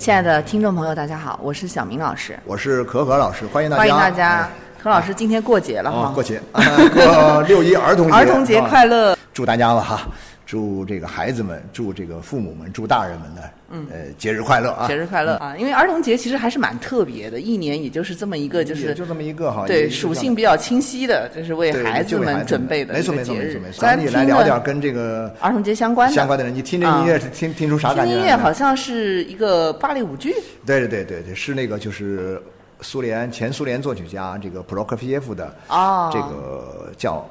亲爱的听众朋友，大家好，我是小明老师，我是可可老师，欢迎大家。欢迎大家，可老师今天过节了哈，过节，过六一儿童节，儿童节快乐，祝大家了哈。祝这个孩子们，祝这个父母们，祝大人们呢，嗯，呃，节日快乐啊！节日快乐啊！因为儿童节其实还是蛮特别的，一年也就是这么一个，就是就这么一个哈，对，属性比较清晰的，就是为孩子们准备的没错没错没错没错。咱们来聊点跟这个儿童节相关的相关的人，你听这音乐是听听出啥感觉？音乐好像是一个芭蕾舞剧。对对对对对，是那个就是苏联前苏联作曲家这个普罗科菲耶夫的啊，这个叫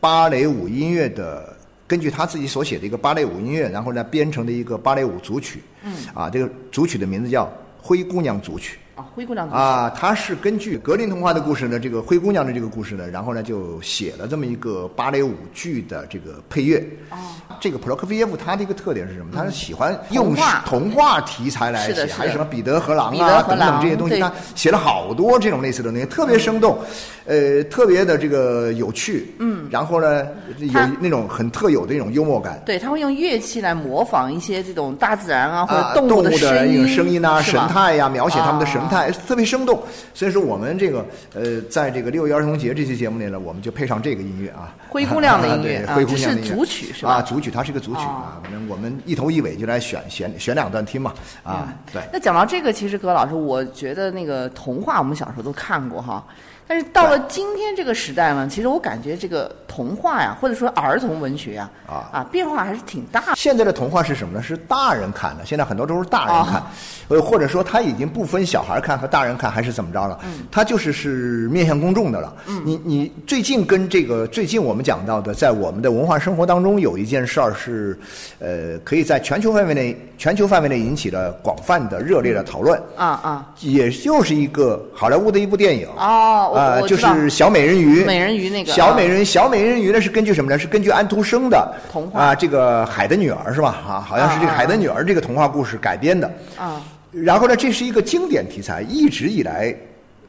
芭蕾舞音乐的。根据他自己所写的一个芭蕾舞音乐，然后呢编成的一个芭蕾舞组曲，嗯，啊，这个组曲的名字叫《灰姑娘组曲》。啊，灰姑娘啊，他是根据格林童话的故事呢，这个灰姑娘的这个故事呢，然后呢就写了这么一个芭蕾舞剧的这个配乐。哦，这个普罗科菲耶夫他的一个特点是什么？他是喜欢用童话题材来写，还是什么彼得和狼啊等等这些东西，他写了好多这种类似的东西，特别生动，呃，特别的这个有趣。嗯，然后呢，有那种很特有的一种幽默感。对，他会用乐器来模仿一些这种大自然啊或者动物的声音啊、神态呀，描写他们的神。态特别生动，所以说我们这个呃，在这个六一儿童节这期节目里呢，我们就配上这个音乐啊，灰姑娘的音乐，灰姑娘的是组曲是吧？啊，组曲它是个组曲啊，反正我们一头一尾就来选选选两段听嘛啊，对。那讲到这个，其实葛老师，我觉得那个童话我们小时候都看过哈。但是到了今天这个时代呢，其实我感觉这个童话呀，或者说儿童文学呀，啊啊变化还是挺大。现在的童话是什么呢？是大人看的，现在很多都是大人看，呃，或者说他已经不分小孩看和大人看还是怎么着了，他就是是面向公众的了。你你最近跟这个最近我们讲到的，在我们的文化生活当中有一件事儿是，呃，可以在全球范围内全球范围内引起了广泛的热烈的讨论。啊啊，也就是一个好莱坞的一部电影。哦。啊，就是小美人鱼，美人鱼那个小美人小美人鱼呢是根据什么呢？是根据安徒生的童话啊，这个海的女儿是吧？啊，好像是这个海的女儿这个童话故事改编的啊。然后呢，这是一个经典题材，一直以来，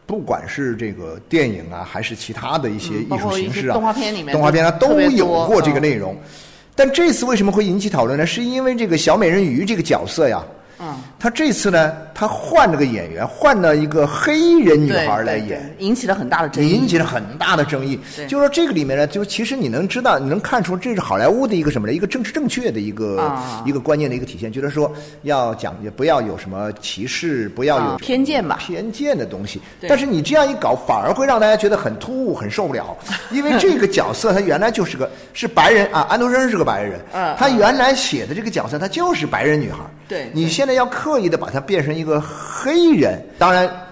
不管是这个电影啊，还是其他的一些艺术形式啊，动画片里面，动画片啊都有过这个内容。但这次为什么会引起讨论呢？是因为这个小美人鱼这个角色呀。嗯，他这次呢，他换了个演员，换了一个黑人女孩来演，引起了很大的争议，引起了很大的争议。就说这个里面呢，就其实你能知道，你能看出这是好莱坞的一个什么呢？一个政治正确的一个一个观念的一个体现，就是说要讲不要有什么歧视，不要有偏见吧，偏见的东西。但是你这样一搞，反而会让大家觉得很突兀，很受不了。因为这个角色他原来就是个是白人啊，安徒生是个白人，他原来写的这个角色他就是白人女孩。对你现在要刻意的把他变成一个黑人，当然。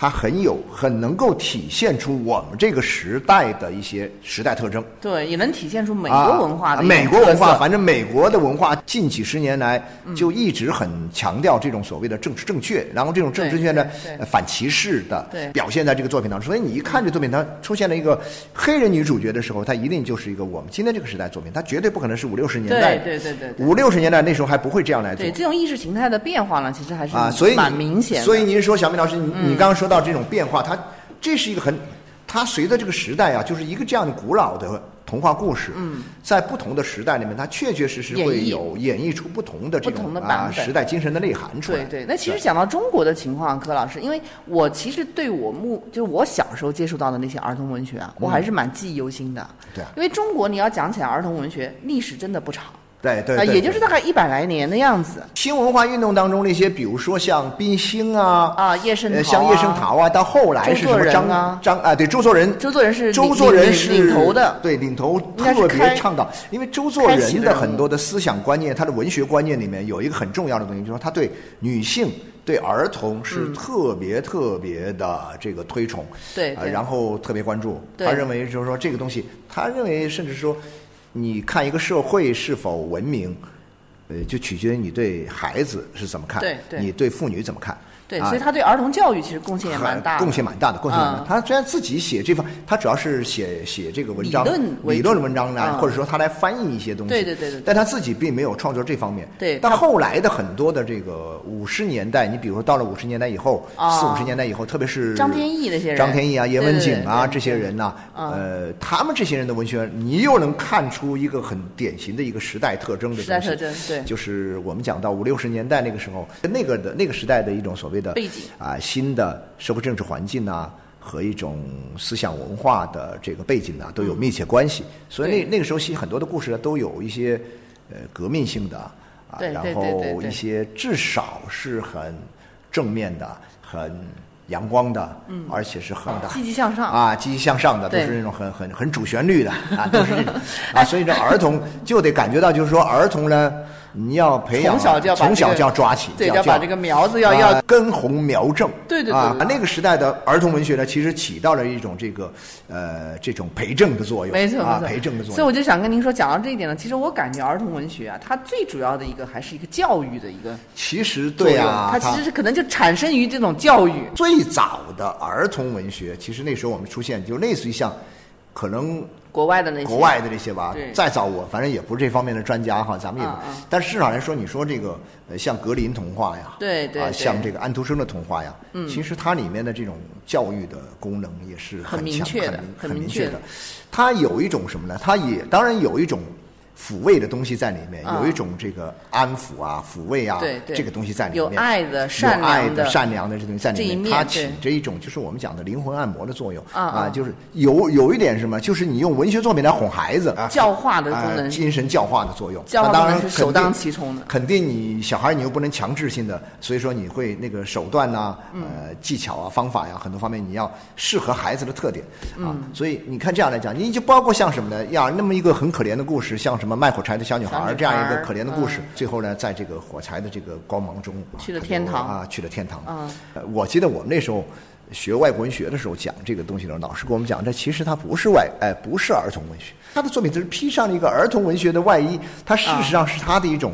它很有很能够体现出我们这个时代的一些时代特征，对，也能体现出美国文化的美国文化。反正美国的文化近几十年来就一直很强调这种所谓的政治正确，然后这种政治正确呢，反歧视的表现在这个作品当中。所以你一看这作品，它出现了一个黑人女主角的时候，它一定就是一个我们今天这个时代作品，它绝对不可能是五六十年代，对对对对，五六十年代那时候还不会这样来做。对这种意识形态的变化呢，其实还是啊，所以蛮明显。所以您说，小明老师，你你刚刚说。到这种变化，它这是一个很，它随着这个时代啊，就是一个这样的古老的。童话故事，嗯，在不同的时代里面，它确确实实会有演绎出不同的这种啊时代精神的内涵出来。对对，那其实讲到中国的情况，柯老师，因为我其实对我目就是我小时候接触到的那些儿童文学啊，我还是蛮记忆犹新的。对，因为中国你要讲起来儿童文学历史真的不长。对对，也就是大概一百来年的样子。新文化运动当中那些，比如说像冰心啊，啊叶圣陶，像叶圣陶啊，到后来是什么张张啊？对，周作人，周作人是周作人是领头的，对，领头特别倡导。因为周作人的很多的思想观念，他的文学观念里面有一个很重要的东西，就是说他对女性、对儿童是特别特别的这个推崇，对，然后特别关注。他认为就是说这个东西，他认为甚至说。你看一个社会是否文明，呃，就取决于你对孩子是怎么看，你对妇女怎么看。对，所以他对儿童教育其实贡献也蛮大，贡献蛮大的，贡献蛮大。他虽然自己写这方，他主要是写写这个文章，理论文章呢，或者说他来翻译一些东西。对对对对。但他自己并没有创作这方面。对。但后来的很多的这个五十年代，你比如说到了五十年代以后，四五十年代以后，特别是张天翼那些人，张天翼啊、叶文景啊这些人呢，呃，他们这些人的文学，你又能看出一个很典型的一个时代特征的东西。时代特征，对。就是我们讲到五六十年代那个时候，那个的那个时代的一种所谓的背景啊。新的社会政治环境啊，和一种思想文化的这个背景呢，都有密切关系。所以那那个时候写很多的故事呢，都有一些呃革命性的啊，然后一些至少是很正面的、很阳光的，嗯，而且是很的积极向上啊，积极向上的，都是那种很很很主旋律的啊，都是这种 啊。所以这儿童就得感觉到，就是说儿童呢。你要培养，从小就要从小就要抓起，对，要把这个苗子要要根红苗正。对对对。啊，那个时代的儿童文学呢，其实起到了一种这个呃这种培正的作用。没错啊，培正的作用。所以我就想跟您说，讲到这一点呢，其实我感觉儿童文学啊，它最主要的一个还是一个教育的一个。其实对啊，它其实是可能就产生于这种教育。最早的儿童文学，其实那时候我们出现就类似于像，可能。国外的那些，国外的这些吧，再早我反正也不是这方面的专家哈，咱们也，但至少来说，你说这个呃，像格林童话呀，对对，像这个安徒生的童话呀，嗯，其实它里面的这种教育的功能也是很明确的，很明确的。它有一种什么呢？它也当然有一种。抚慰的东西在里面，有一种这个安抚啊、抚慰啊，这个东西在里面。有爱的、善良的、善良的这东西在里面，它起着一种就是我们讲的灵魂按摩的作用啊，就是有有一点什么，就是你用文学作品来哄孩子，教化的功能，精神教化的作用。当然是首当其冲的。肯定你小孩你又不能强制性的，所以说你会那个手段呐、呃技巧啊、方法呀，很多方面你要适合孩子的特点啊。所以你看这样来讲，你就包括像什么呢？呀，那么一个很可怜的故事，像什么卖火柴的小女。孩这样一个可怜的故事，最后呢，在这个火柴的这个光芒中去了天堂啊，去了天堂。啊，我记得我们那时候学外国文学的时候讲这个东西的时候老师跟我们讲，这其实它不是外哎，不是儿童文学，他的作品只是披上了一个儿童文学的外衣，它事实上是他的一种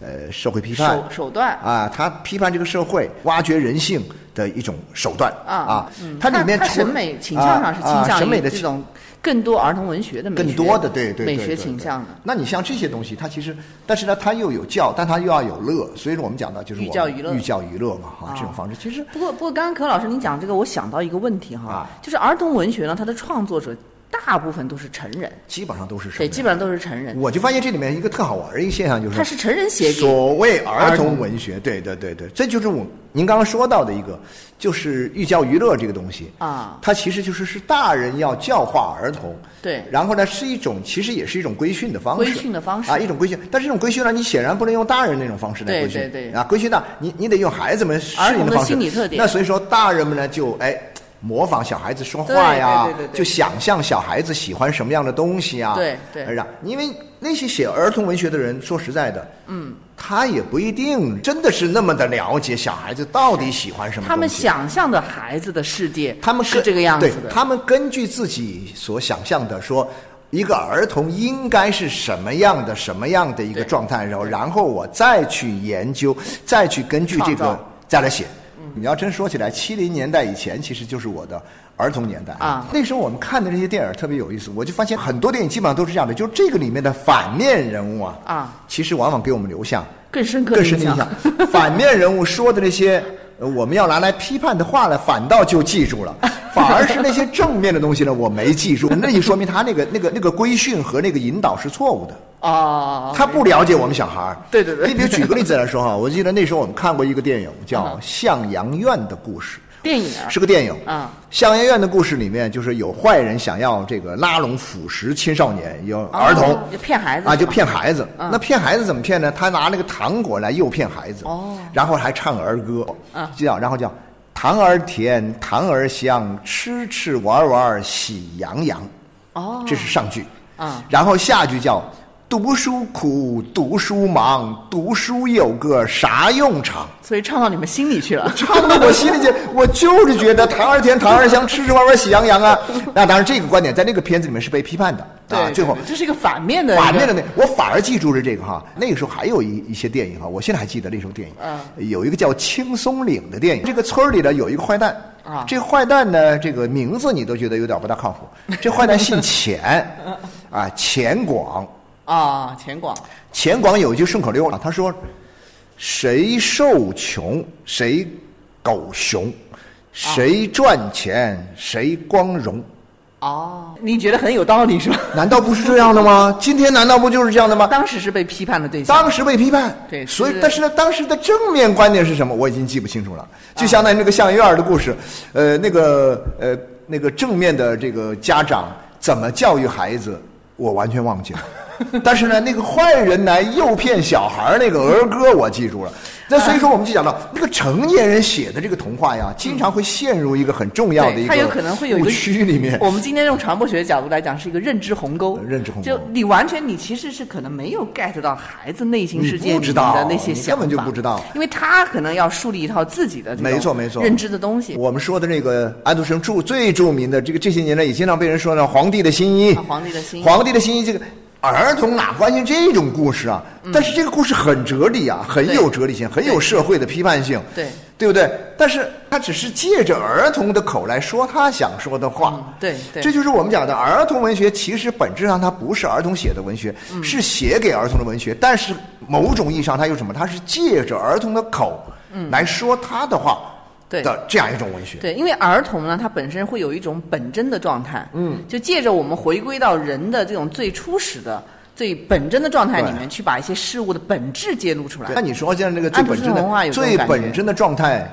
呃社会批判手手段啊，他批判这个社会、挖掘人性的一种手段啊啊，它里面审美倾向上是倾向于这种。更多儿童文学的更多的对对美学倾向的，那你像这些东西，它其实，但是呢，它又有教，但它又要有乐，所以说我们讲到就是寓教于乐，寓教于乐嘛，哈，这种方式其实。不过不过，刚刚柯老师您讲这个，我想到一个问题哈，就是儿童文学呢，它的创作者。大部分都是成人，基本上都是对，基本上都是成人。我就发现这里面一个特好玩的一个现象，就是它是成人写所谓儿童文学，对对对对，这就是我您刚刚说到的一个，就是寓教于乐这个东西。啊，它其实就是是大人要教化儿童，对，然后呢是一种其实也是一种规训的方式，规训的方式。啊，一种规训，但是这种规训呢，你显然不能用大人那种方式来规训，对对。对，啊，规训呢，你你得用孩子们适应的方式，心理特点，那所以说大人们呢就哎。模仿小孩子说话呀，就想象小孩子喜欢什么样的东西啊？对对，让因为那些写儿童文学的人，说实在的，嗯，他也不一定真的是那么的了解小孩子到底喜欢什么。他们想象的孩子的世界，他们是这个样子的。他们根据自己所想象的说，一个儿童应该是什么样的什么样的一个状态，然后然后我再去研究，再去根据这个再来写。你要真说起来，七零年代以前其实就是我的儿童年代啊。那时候我们看的这些电影特别有意思，我就发现很多电影基本上都是这样的，就是这个里面的反面人物啊，啊，其实往往给我们留下更深刻更深的印象。反面人物说的那些呃我们要拿来批判的话呢，反倒就记住了，反而是那些正面的东西呢，我没记住。那就说明他那个那个那个规训和那个引导是错误的。哦，他不了解我们小孩儿。对对对你比如举个例子来说哈，我记得那时候我们看过一个电影叫嗯《向阳院的故事》。电影啊是个电影啊向阳院的故事里面，就是有坏人想要这个拉拢腐蚀青少年，有儿童、骗孩子啊，就骗孩子。嗯那骗孩子怎么骗呢？他拿那个糖果来诱骗孩子，哦然后还唱儿歌，嗯叫然后叫糖儿甜，糖儿香，吃吃玩玩喜洋洋。哦，这是上句。嗯然后下句叫读书苦，读书忙，读书有个啥用场？所以唱到你们心里去了。唱到我心里去，我就是觉得糖儿甜，糖儿香，吃吃玩玩喜洋洋啊。那当然，这个观点在那个片子里面是被批判的对，啊。最后这是一个反面的，反面的那，我反而记住了这个哈。那个时候还有一一些电影哈，我现在还记得那时候电影，嗯有一个叫《青松岭》的电影。这个村儿里呢有一个坏蛋啊这个坏蛋呢，这个名字你都觉得有点不大靠谱。这坏蛋姓钱，啊，钱广。啊，钱广钱广有一句顺口溜啊，他说：“谁受穷谁狗熊，谁赚钱谁光荣。”哦，你觉得很有道理是吧？难道不是这样的吗？今天难道不就是这样的吗？当时是被批判的对象。当时被批判，对所以但是呢，当时的正面观点是什么？我已经记不清楚了。就相当于那个向阳院儿的故事，呃，那个呃那个正面的这个家长怎么教育孩子，我完全忘记了。但是呢，那个坏人来诱骗小孩儿那个儿歌我记住了。那所以说，我们就讲到那个成年人写的这个童话呀，经常会陷入一个很重要的一个对它有可能会有一个误区里面。我们今天用传播学的角度来讲，是一个认知鸿沟。呃认知鸿沟就你完全，你其实是可能没有 get 到孩子内心世界里的那些想法，根本就不知道因为他可能要树立一套自己的没错没错认知的东西。我们说的那个安徒生著最著名的这个这些年来也经常被人说呢《皇帝的新衣》啊皇帝的新衣皇帝的新衣这个儿童哪关心这种故事啊？但是这个故事很哲理啊，很有哲理性，很有社会的批判性，对对不对？但是他只是借着儿童的口来说他想说的话。嗯对对这就是我们讲的儿童文学，其实本质上它不是儿童写的文学，嗯是写给儿童的文学。但是某种意义上，它有什么？它是借着儿童的口来说他的话的这样一种文学。对，因为儿童呢，他本身会有一种本真的状态，嗯，就借着我们回归到人的这种最初始的、最本真的状态里面，去把一些事物的本质揭露出来那。你说现在这个最本真的、最本真的状态，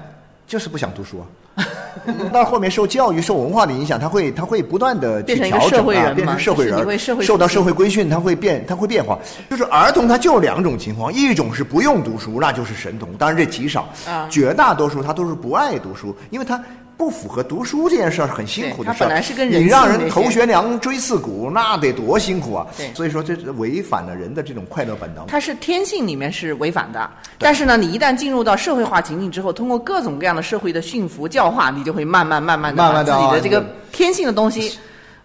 就是不想读书啊。到后面受教育、受文化的影响，他会他会不断的去调整啊，变成社会人你会社会受到社会规训，他会变，他会变化。就是儿童他就两种情况，一种是不用读书，那就是神童，当然这极少，啊绝大多数他都是不爱读书，因为他。不符合读书这件事儿很辛苦的事儿，它本来是跟人你让人头悬梁锥刺股，那得多辛苦啊！对所以说这是违反了人的这种快乐本能。它是天性里面是违反的，但是呢，你一旦进入到社会化情境之后，通过各种各样的社会的驯服教化，你就会慢慢慢慢的把自己的这个天性的东西，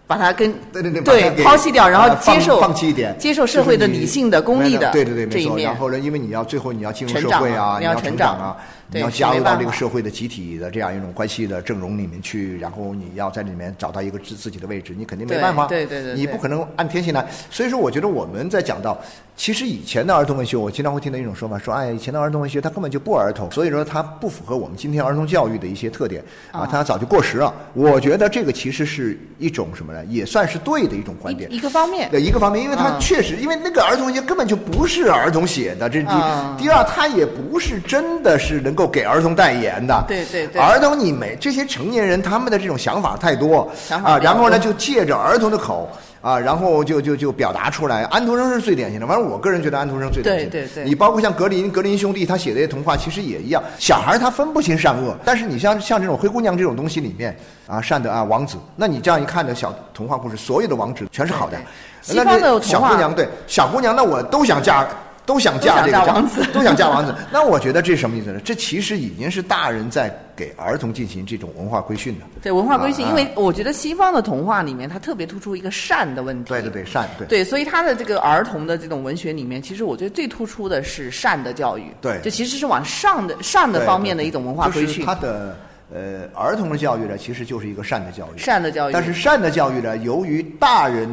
把它跟对对对对抛弃掉，然后接受放弃一点，接受社会的理性的、功利的对对对，没错。这一面然。后呢，因为你要最后你要进入社会啊，啊你要成长啊，你要加入到这个社会的集体的这样一种关系的阵容里面去，然后你要在里面找到一个自自己的位置，你肯定没办法，对对对对你不可能按天性来。所以说，我觉得我们在讲到，其实以前的儿童文学，我经常会听到一种说法，说哎，以前的儿童文学它根本就不儿童，所以说它不符合我们今天儿童教育的一些特点啊，它早就过时了。我觉得这个其实是一种什么呢？也算是对的一种观点一。一个方面，对一个方面，因为他嗯确实，因为那个儿童文学根本就不是儿童写的，这是第第二，它也不是真的是能够给儿童代言的。对对对儿童你没这些成年人他们的这种想法太多啊，然后呢就借着儿童的口。啊，然后就就就表达出来。安徒生是最典型的，反正我个人觉得安徒生最典型。对对对你包括像格林格林兄弟他写的童话，其实也一样。小孩他分不清善恶，但是你像像这种灰姑娘这种东西里面啊，善的啊王子，那你这样一看的小童话故事，所有的王子全是好的对。西那这方的童话小姑娘对小姑娘，那我都想嫁，都想嫁这个嫁王子都想嫁王子。那我觉得这是什么意思呢？这其实已经是大人在给儿童进行这种文化规训的。对文化规训，啊因为我觉得西方的童话里面，它特别突出一个善的问题。对对对，善对。对，所以他的这个儿童的这种文学里面，其实我觉得最突出的是善的教育。对就其实是往上的善的方面的一种文化规训就是他。的呃儿童的教育呢，其实就是一个善的教育。善的教育，但是善的教育呢，由于大人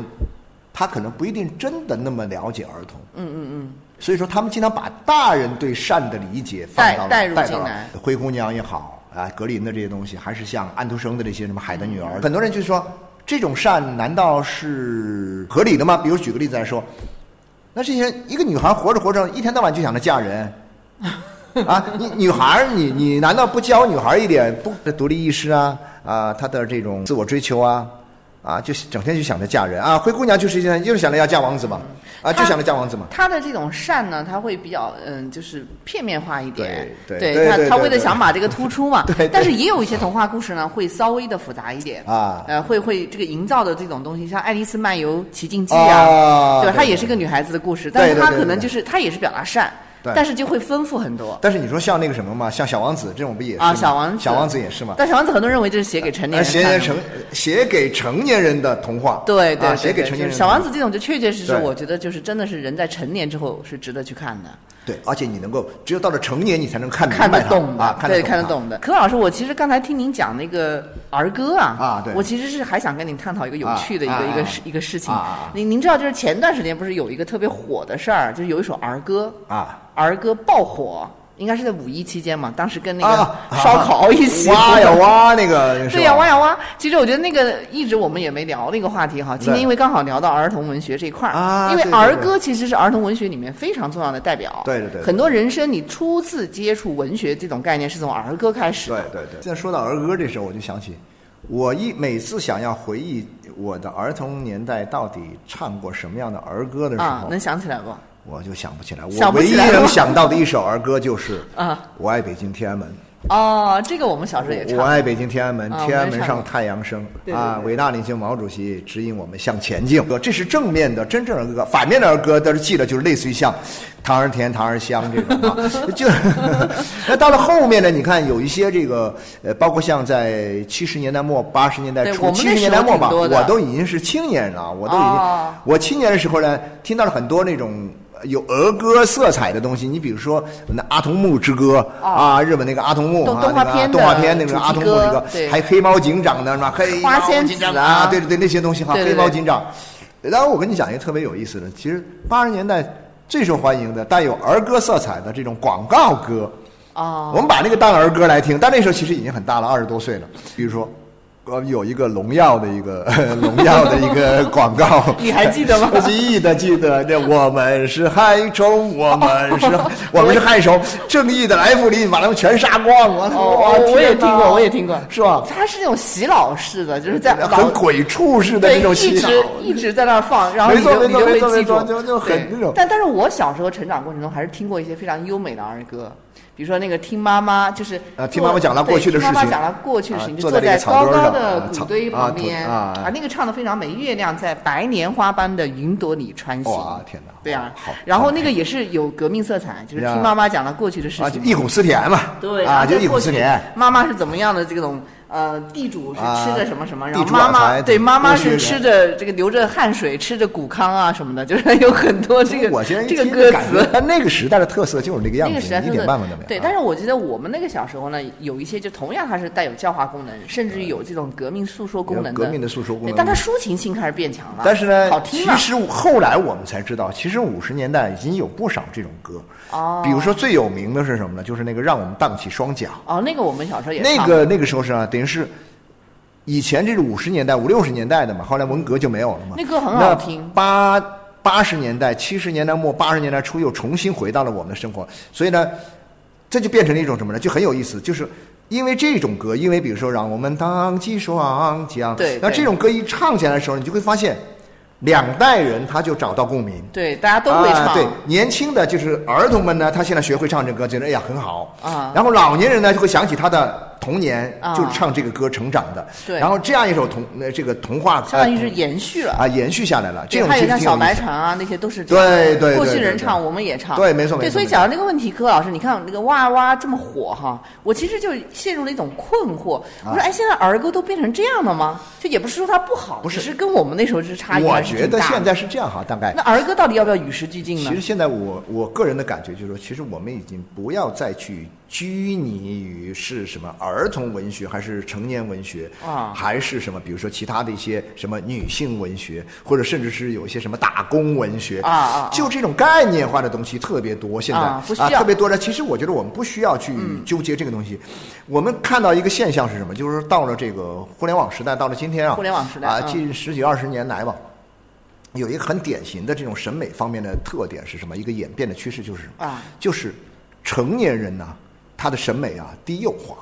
他可能不一定真的那么了解儿童，嗯嗯嗯，所以说他们经常把大人对善的理解放到带带入到了进来灰姑娘也好啊，格林的这些东西，还是像安徒生的这些什么海的女儿，很多人就说这种善难道是合理的吗？比如举个例子来说，那这些一个女孩活着活着，一天到晚就想着嫁人。啊，你女孩儿，你你难道不教女孩儿一点不独立意识啊啊，她的这种自我追求啊啊，就整天就想着嫁人啊？灰姑娘就是现在就是想着要嫁王子嘛啊，就想着嫁王子嘛。她的这种善呢，她会比较嗯，就是片面化一点。对对对他他为了想把这个 突出嘛。但是也有一些童话故事呢，会稍微的复杂一点啊呃，会会这个营造的这种东西，像《爱丽丝漫游奇境记》啊啊，对吧？对它也是个女孩子的故事，但是她可能就是她也是表达善，对但是就会丰富很多。但是你说像那个什么嘛，像小王子这种不也是啊，小王子，小王子也是嘛？但小王子很多人认为这是写给成年呃，人的。写给成写给成年人的童话，啊，对对对写给成年人小王子这种就确确实实，我觉得就是真的是人在成年之后是值得去看的。对，而且你能够只有到了成年，你才能看明看得懂的，啊，看对，看得懂的。柯老师，我其实刚才听您讲那个儿歌啊，啊对我其实是还想跟您探讨一个有趣的一个、一个事一个事情。您您知道，就是前段时间不是有一个特别火的事儿，就是有一首儿歌，啊。儿歌爆火，应该是在五一期间嘛，当时跟那啊个烧烤一起、挖呀挖那个，对呀、呀挖呀挖。其实我觉得那个一直我们也没聊那个话题哈。今天因为刚好聊到儿童文学这一块儿，因为儿歌其实是儿童文学里面非常重要的代表。对对对对很多人生你初次接触文学这种概念是从儿歌开始的。对对对。现在说到儿歌这时候，我就想起，我一每次想要回忆我的儿童年代到底唱过什么样的儿歌的时啊，候，能想起来不？我就想不起来。我唯一能想到的一首儿歌就是啊《我爱北京天安门》。哦，这个我们小时候也唱。我爱北京天安门，啊天安门上太阳升啊！伟大领袖毛主席指引我们向前进。这是正面的真正儿歌，反面的儿歌，但是记得就是类似于像“糖儿甜，糖儿香”这种啊。就那到了后面呢，你看有一些这个呃，包括像在七十年代末、八十年代初、七十年代末吧，挺多的我都已经是青年人了，我都已经、哦我青年的时候呢，听到了很多那种。有儿歌色彩的东西，你比如说那《阿童木之歌》啊，日本那个阿童木哦动啊，动画片动画片那个阿童木这歌个，对。还有黑猫警长的是吧？黑猫花仙警长子啊对对对，那些东西哈，黑猫警长。然后我跟你讲一个特别有意思的，其实八十年代最受欢迎的带有儿歌色彩的这种广告歌，哦，我们把那个当儿歌来听，但那时候其实已经很大了，二十多岁了。比如说，呃，有一个农药的一个 农药的一个广告，你还记得吗 记得记得，这我们是害虫，我们是我们是害虫，正义的来福林，把他们全杀光。我哦，我我也听过，我也听过，是吧？它是那种洗脑式的，就是在很鬼畜式的一那种洗脑直一直在那儿放，然后你就你就没错没错会记住没错，就就很那种但但是我小时候成长过程中，还是听过一些非常优美的儿歌。比如说那个听妈妈，就是啊听妈妈讲了过去的听妈妈事情讲了过去的事情，啊就坐在高高的谷堆旁边啊啊那个唱的非常美。月亮在白莲花般的云朵里穿行。哇天哪对啊好好，然后那个也是有革命色彩，就是听妈妈讲了过去的事情。忆苦思甜嘛，对啊，就忆苦思甜。妈妈是怎么样的这种呃，地主是吃着什么什么，啊然后妈妈对妈妈是吃着这个流着汗水，吃着谷糠啊什么的，就是 有很多这个这个歌词。但那个时代的特色就是那个样子，那个时代一点办法都没有。对，啊但是我觉得我们那个小时候呢，有一些就同样它是带有教化功能，甚至于有这种革命诉说功能的革命的诉说功能但它抒情性开始变强了。但是呢好，听。其实后来我们才知道，其实五十年代已经有不少这种歌。哦比如说最有名的是什么呢？就是那个让我们荡起双桨。哦，那个我们小时候也那个那个时候是啊，等于是以前这是五十年代、五六十年代的嘛，后来文革就没有了嘛。那歌很好听八八十年代、七十年代末、八十年代初又重新回到了我们的生活，所以呢，这就变成了一种什么呢？就很有意思，就是。因为这种歌，因为比如说让我们荡起双桨，对对那这种歌一唱起来的时候，你就会发现，两代人他就找到共鸣。对大家都会唱。啊。对，年轻的就是儿童们呢，他现在学会唱这歌，觉得哎呀很好啊然后老年人呢就会想起他的童年，啊就是唱这个歌成长的。对然后这样一首童呃这个童话，相当于是呃延续了。啊延续下来了。这种还有像小白船啊，那些都是这对对对过去人唱，我们也唱。对没错没对，所以讲到这个问题，柯老师，你看那个哇哇这么火哈，我其实就陷入了一种困惑。我说，哎，现在儿歌都变成这样了吗？就也不是说它不好，不是只是跟我们那时候是差异是觉挺大的得现在是这样哈，大概那儿歌到底要不要与时俱进呢其实？现在我我个人的感觉就是说，其实我们已经不要再去拘泥于是什么儿童文学还是成年文学啊还是什么，比如说其他的一些什么女性文学，或者甚至是有一些什么打工文学啊就这种概念化的东西特别多，现在啊特别多的。其实我觉得我们不需要去纠结这个东西。我们看到一个现象是什么？就是到了这个互联网时代，到了今天啊，互联网时代啊，嗯近十几二十年来吧。有一个很典型的这种审美方面的特点是什么？一个演变的趋势就是啊就是成年人呐、他的审美啊低幼化，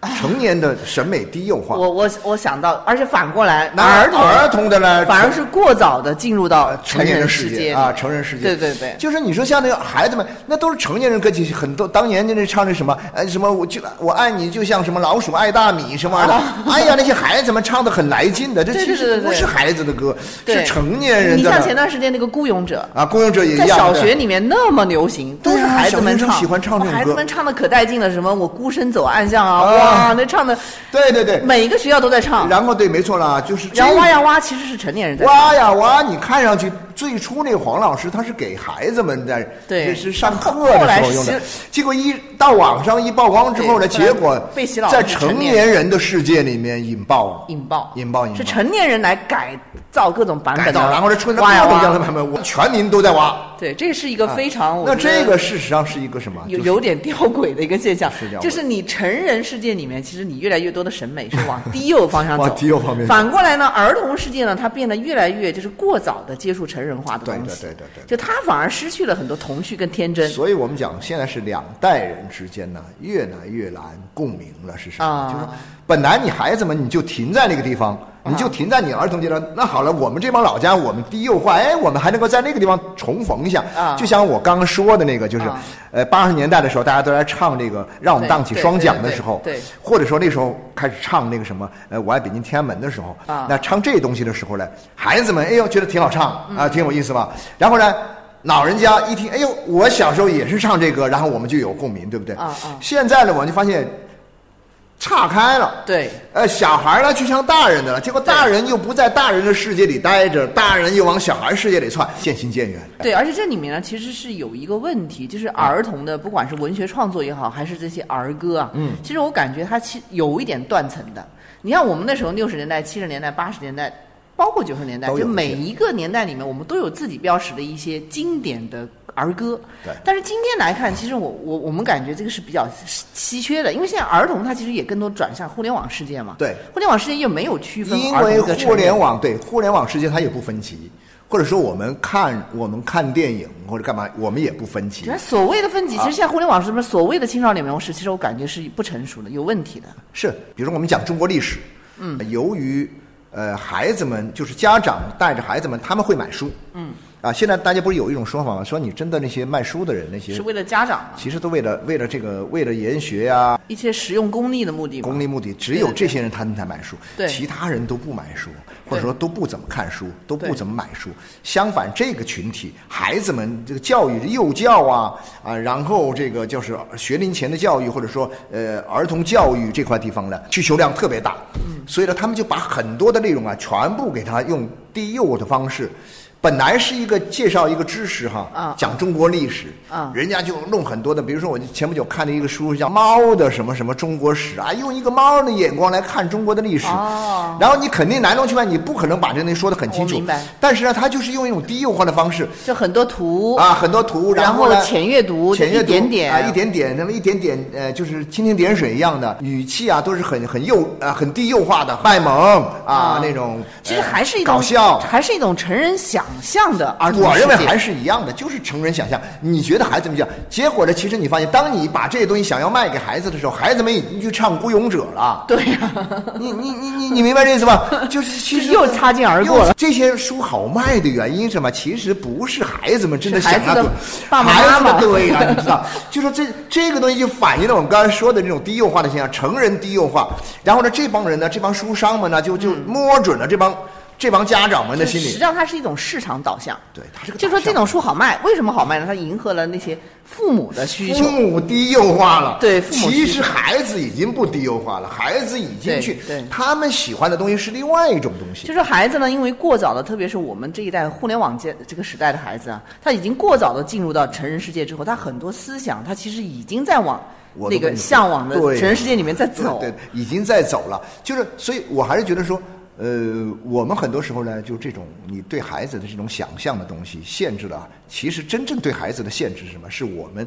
成年的审美低幼化。我我我想到，而且反过来，那儿童儿童的呢，反而是过早的进入到成年人的世界啊，成人世界，对对对，就是你说像那个孩子们，那都是成年人歌曲，很多当年那唱那什么，呃，什么我就我爱你就像什么老鼠爱大米什么玩意儿的，哎呀，那些孩子们唱的很来劲的，这其实不是孩子的歌，对。是成年人的你像前段时间那个《孤勇者》。啊，孤勇者也一样在小学里面那么流行，都是孩子们唱，小学生喜欢唱这种歌。孩子们唱的可带劲了，什么我孤身走暗巷啊，啊哇，那唱的对对对，每一个学校都在唱。然后对，没错啦，就是这然后哇呀哇，其实是成年人在唱。哇呀哇！你看上去最初那个黄老师他是给孩子们在对。这是上课后的来时候用的，结果一到网上一曝光之后呢，结果被洗脑在成成年年人的世界里面引爆引爆，引爆引爆。是成年人来改造各种版本的，造，然后这出现了各种各样的。版本，我全民都在挖。对，这是一个非常，我那这个事实上是一个什么？有有点吊诡的一个现象。就是你成人世界里面，其实你越来越多的审美是往 低幼方向走，往低幼方面反过来呢，儿童世界呢，它变得越来越就是过早的接触成人化的东西，对对对对对就他反而失去了很多童趣跟天真。所以我们讲，现在是两代人之间呢，越来越难共鸣了，是什么？啊就是说本来你孩子们你就停在那个地方，你就停在你儿童阶段。那好了，我们这帮老家，我们低幼化，哎，我们还能够在那个地方重逢一下。啊就像我刚刚说的那个，就是啊，呃，八十年代的时候，大家都在唱这个《让我们荡起双桨》的时候，或者说那时候开始唱那个什么，呃，我爱北京天安门的时候，啊那唱这东西的时候呢，孩子们哎呦觉得挺好唱嗯啊，挺有意思吧？然后呢，老人家一听，哎呦，我小时候也是唱这个，然后我们就有共鸣，对不对？啊啊现在呢，我就发现岔开了。对，呃，小孩呢去像大人的了，结果大人又不在大人的世界里待着，大人又往小孩世界里窜，渐行渐远。对，而且这里面呢，其实是有一个问题，就是儿童的，不管是文学创作也好，还是这些儿歌啊，嗯，其实我感觉它其有一点断层的。你看我们那时候六十年代、七十年代、八十年代，包括九十年代，就每一个年代里面，我们都有自己标识的一些经典的儿歌。对但是今天来看，其实我我我们感觉这个是比较稀缺的，因为现在儿童他其实也更多转向互联网世界嘛。对互联网世界又没有区分因为互联网对互联网世界它也不分级，或者说我们看我们看电影或者干嘛，我们也不分级所谓的分级，其实现在互联网是什么？所谓的青少年模式，其实我感觉是不成熟的，有问题的。是，比如说我们讲中国历史，嗯，由于呃孩子们就是家长带着孩子们，他们会买书，嗯，啊，现在大家不是有一种说法吗？说你真的那些卖书的人，那些是为了家长嘛，其实都为了为了这个为了研学呀、一些实用功利的目的。功利目的，只有这些人他们才买书，对其他人都不买书，或者说都不怎么看书，都不怎么买书。相反，这个群体孩子们这个教育幼教啊啊，然后这个就是学龄前的教育，或者说呃儿童教育这块地方呢，需求量特别大，嗯所以呢，他们就把很多的内容啊，全部给他用低幼的方式。本来是一个介绍一个知识哈，啊。讲中国历史，啊。人家就弄很多的，比如说我前不久看了一个书叫《猫的什么什么中国史》啊，用一个猫的眼光来看中国的历史。哦。然后你肯定来龙去脉，你不可能把这东西说得很清楚。明白。但是呢，他就是用一种低幼化的方式就很多图。啊，很多图，然后呢浅阅读，浅阅读一点点。啊，一点点，那么一点点，呃，就是蜻蜓点水一样的语气啊，都是很很幼啊，很低幼化的卖萌啊啊。那种。其实呃还是一种搞笑，还是一种成人想象的儿童我认为还是一样的，就是成人想象。你觉得孩子们讲，结果呢？其实你发现，当你把这些东西想要卖给孩子的时候，孩子们已经去唱《孤勇者》了。对呀、你你你你你明白这意思吧？就是其实又擦肩而过了这些书好卖的原因是什么？其实不是孩子们真的想要多爸爸孩子妈妈们对呀、你知道，就说这这个东西就反映了我们刚才说的这种低幼化的现象，成人低幼化。然后呢，这帮人呢，这帮书商们呢，就就摸准了这帮这帮家长们的心理。实际上它是一种市场导向。对，它这个就说这种书好卖，为什么好卖呢？它迎合了那些父母的需求父。母低幼化了，对父母其实孩子已经不低幼化了，孩子已经去对，他们喜欢的东西是另外一种东西。就是孩子呢，因为过早的，特别是我们这一代互联网界这个时代的孩子啊，他已经过早的进入到成人世界之后，他很多思想他其实已经在往那个向往的成人世界里面在走。对，对已经在走了。就是，所以我还是觉得说，呃，我们很多时候呢，就这种你对孩子的这种想象的东西限制了。其实真正对孩子的限制是什么？是我们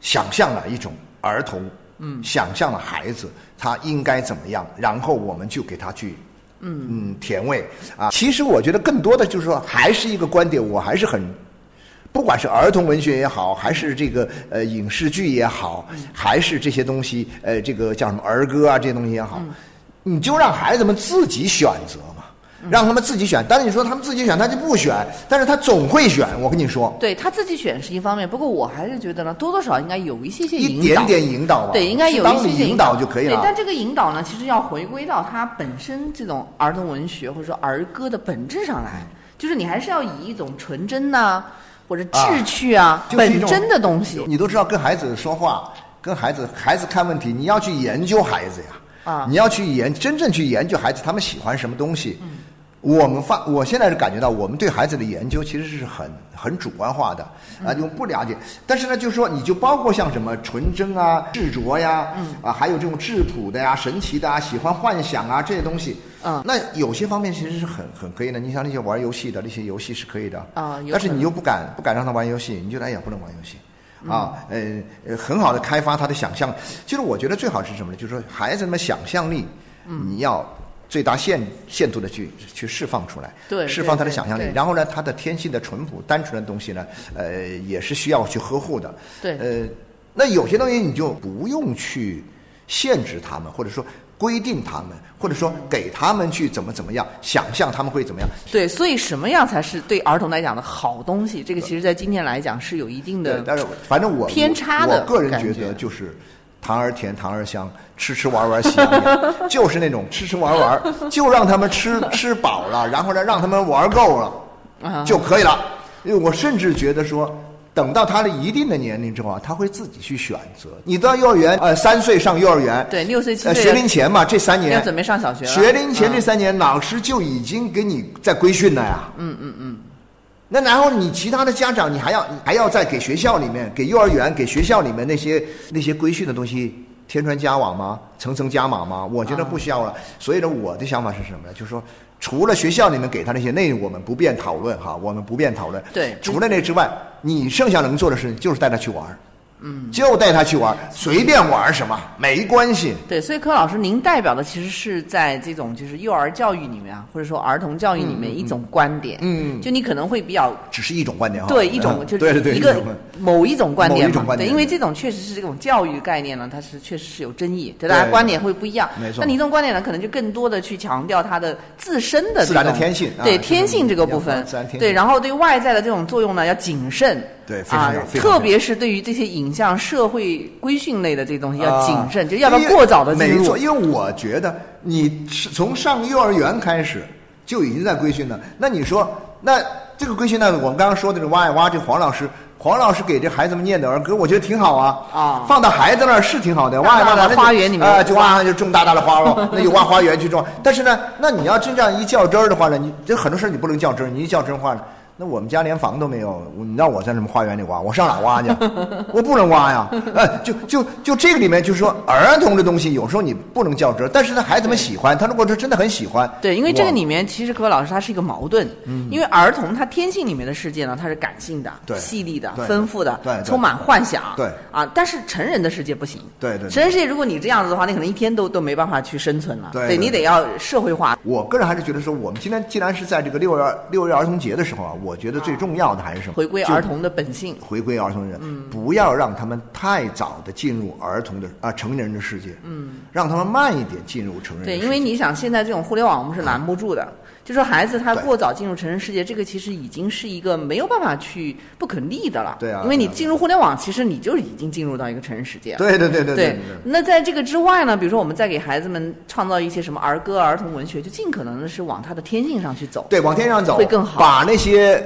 想象了一种儿童，嗯，想象了孩子他应该怎么样，然后我们就给他去。嗯嗯，甜味啊！其实我觉得更多的就是说，还是一个观点，我还是很不管是儿童文学也好，还是这个呃影视剧也好，还是这些东西，呃，这个叫什么儿歌啊这些东西也好，你就让孩子们自己选择嘛，让他们自己选。但是你说他们自己选，他就不选，但是他总会选。我跟你说，对他自己选是一方面，不过我还是觉得呢，多多少少应该有一些些一引导，点点引导吧，对，应该有一些些引导就可以了，。对但这个引导呢，其实要回归到它本身这种儿童文学或者说儿歌的本质上来，就是你还是要以一种纯真呐、或者志趣啊，就是本真的东西。你都知道，跟孩子说话，跟孩子孩子看问题，你要去研究孩子呀，啊你要去研真正去研究孩子他们喜欢什么东西。我们发，我现在是感觉到，我们对孩子的研究其实是很很主观化的啊，就不了解。但是呢，就是说，你就包括像什么纯真啊、执着呀，啊，还有这种质朴的呀、神奇的啊、喜欢幻想啊这些东西，嗯那有些方面其实是很很可以的。你像那些玩游戏的那些游戏是可以的啊但是你又不敢不敢让他玩游戏，你觉得哎呀不能玩游戏。啊，呃，呃，很好的开发他的想象。其实我觉得最好是什么呢？就是说孩子们想象力，你要最大限限度的去去释放出来，对释放他的想象力。然后呢，他的天性的淳朴、单纯的东西呢，呃，也是需要去呵护的。对呃，那有些东西你就不用去限制他们，或者说规定他们，或者说给他们去怎么怎么样，想象他们会怎么样。对，所以什么样才是对儿童来讲的好东西？这个其实，在今天来讲是有一定的，对但是反正我偏差的我个人觉得就是糖儿甜，糖儿香，吃吃玩玩喜洋洋，就是那种吃吃玩玩，就让他们吃 吃饱了，然后呢让他们玩够了啊就可以了。因为我甚至觉得说。等到他的一定的年龄之后啊，他会自己去选择。你到幼儿园，呃，三岁上幼儿园，对六岁七呃，岁学龄前嘛，这三年要准备上小学了学龄前这嗯三年，老师就已经给你在规训了呀。嗯嗯嗯，那然后你其他的家长，你还要你还要再给学校里面、给幼儿园、给学校里面那些那些规训的东西添砖加瓦吗？层层加码吗？我觉得不需要了。所以呢，我的想法是什么呢？就是说，除了学校里面给他那些，那我们不便讨论哈，我们不便讨论。对除了那之外，你剩下能做的事情就是带他去玩儿嗯，就带他去玩，随便玩什么没关系。对，所以柯老师，您代表的其实是在这种就是幼儿教育里面啊，或者说儿童教育里面一种观点，嗯。就你可能会比较只是一种观点哈。对一种嗯就对对对是一个种某一种观点。嘛，对，某一种观点因为这种确实是这种教育概念呢，它是确实是有争议，对大家观点会不一样。没错。那你这种观点呢，可能就更多的去强调它的自身的自然的天性啊对天性这个部分。自然天性，对，然后对外在的这种作用呢要谨慎。对非常啊，非常特别是对于这些影像社会规训类的这些东西要谨啊慎，就要不要过早的进入。没错，因为我觉得你是从上幼儿园开始就已经在规训了。那你说，那这个规训呢？我们刚刚说的这挖呀挖，这黄老师，黄老师给这孩子们念的儿歌，我觉得挺好啊。啊放到孩子那儿是挺好的，挖呀挖，的花园里面啊，就挖就种大大的花喽，那就挖花园去种。但是呢，那你要真这样一较真儿的话呢，你这很多事儿你不能较真儿，你一较真儿的话呢。那我们家连房都没有，你让我在什么花园里挖，我上哪挖去？我不能挖呀！哎，就就就这个里面，就是说儿童的东西，有时候你不能较真，但是呢，孩子们喜欢，他如果说真的很喜欢，对，因为这个里面其实柯老师他是一个矛盾，嗯因为儿童他天性里面的世界呢，他是感性的、对细腻的、对丰富的对对，充满幻想，对啊，但是成人的世界不行，对对对成人世界如果你这样子的话，你可能一天都都没办法去生存了，对你得要社会化。我个人还是觉得说，我们今天既然是在这个六月六月儿童节的时候啊，我觉得最重要的还是什么？回归儿童的本性，回归儿童人，不要让他们太早的进入儿童的啊、成人的世界，嗯，让他们慢一点进入成人的对，世界。因为你想现在这种互联网我们是拦不住的，就说孩子他过早进入成人世界，这个其实已经是一个没有办法去不可逆的了，对啊因为你进入互联网，其实你就已经进入到一个成人世界了。对对对对对对，那在这个之外呢，比如说我们再给孩子们创造一些什么儿歌、儿童文学，就尽可能的是往他的天性上去走。对，往天上走会更好。把那些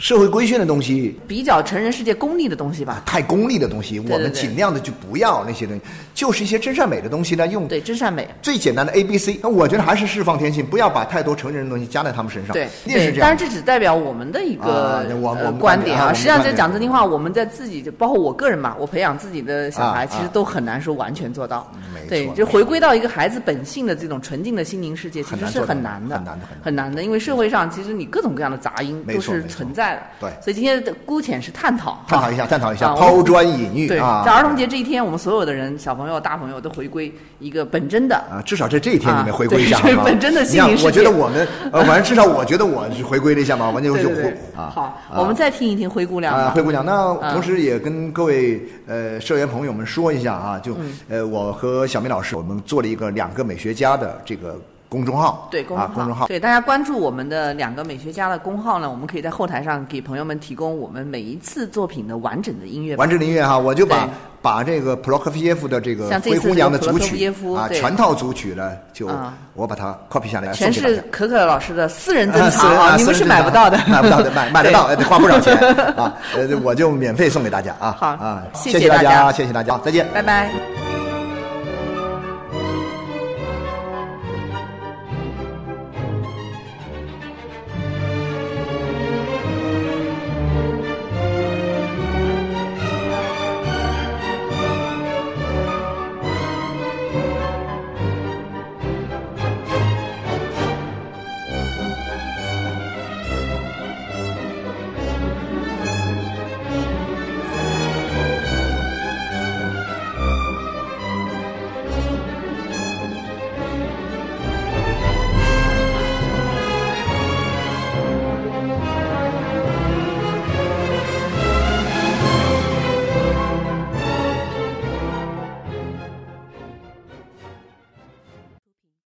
社会规训的东西，比较成人世界功利的东西吧。太功利的东西，对我们尽量的就不要那些东西，就是一些真善美的东西呢，用对，真善美。最简单的 A B C。那我觉得还是释放天性，不要把太多成人的东西加在他们身上。对，一定是这样。当然这只代表我们的一啊个观点啊。实际上，就讲真心话，我们在自己，包括我个人嘛，我培养自己的小孩，啊其实都很难说完全做到。没错对，就回归到一个孩子本性的这种纯净的心灵世界，其实是很难的，很难的很难的。因为社会上其实你各种各样的杂音都是存在的。对。所以今天的姑且是探讨，探讨一下，探讨一下，抛砖引玉对，啊。在儿童节这一天，我们所有的人，小朋友、大朋友都回归一个本真的啊，至少在这一天里面啊回归一下，对好吗？本真的心你看我觉得我们，呃，反正至少我觉得我是回归了一下嘛，完全就对对对，啊。好，啊。我们再听一听灰姑娘啊，灰姑娘，那嗯。同时也跟各位呃社员朋友们说一下啊，就嗯。呃我和小明老师，我们做了一个两个美学家的这个公众号，对公众号，啊公众号，对大家关注我们的两个美学家的公号呢，我们可以在后台上给朋友们提供我们每一次作品的完整的音乐。完整的音乐哈，我就把把这个普罗科菲耶夫的这个灰姑娘的组曲啊，全套组曲呢，就啊。我把它 copy 下来，全是可可老师的私人珍 啊藏啊，你们是买不到的，买不到的，买买得到，得花不少钱 啊，呃，我就免费送给大家啊，好啊，谢谢大家谢谢大家，再见。拜拜。